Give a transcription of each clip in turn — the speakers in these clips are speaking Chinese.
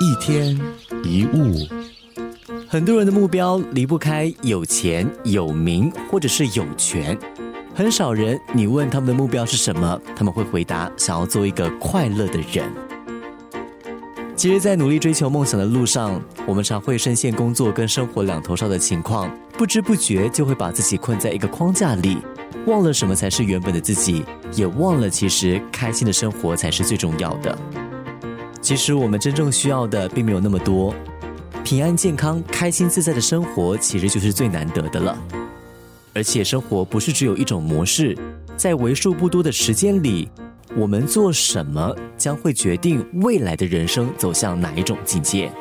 一天一物，很多人的目标离不开有钱、有名或者是有权。很少人，你问他们的目标是什么，他们会回答想要做一个快乐的人。其实，在努力追求梦想的路上，我们常会深陷工作跟生活两头烧的情况，不知不觉就会把自己困在一个框架里，忘了什么才是原本的自己，也忘了其实开心的生活才是最重要的。其实，我们真正需要的并没有那么多，平安、健康、开心、自在的生活，其实就是最难得的了。而且生活不是只有一种模式，在为数不多的时间里，我们做什么将会决定未来的人生走向哪一种境界。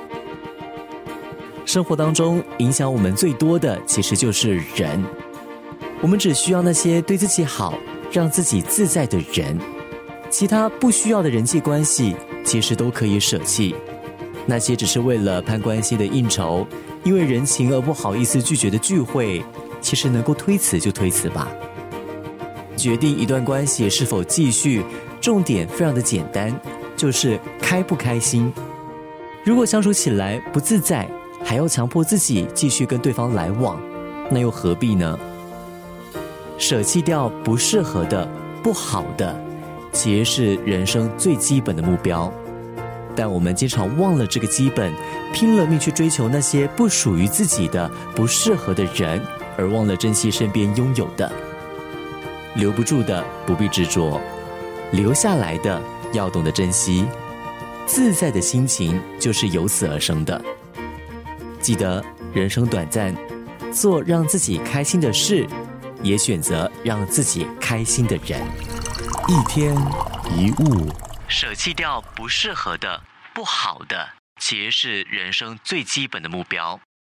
生活当中影响我们最多的其实就是人，我们只需要那些对自己好、让自己自在的人，其他不需要的人际关系其实都可以舍弃。那些只是为了攀关系的应酬，因为人情而不好意思拒绝的聚会。其实能够推辞就推辞吧。决定一段关系是否继续，重点非常的简单，就是开不开心。如果相处起来不自在，还要强迫自己继续跟对方来往，那又何必呢？舍弃掉不适合的、不好的，其实是人生最基本的目标。但我们经常忘了这个基本，拼了命去追求那些不属于自己的、不适合的人。而忘了珍惜身边拥有的，留不住的不必执着，留下来的要懂得珍惜。自在的心情就是由此而生的。记得人生短暂，做让自己开心的事，也选择让自己开心的人。一天一物，舍弃掉不适合的、不好的，其实是人生最基本的目标。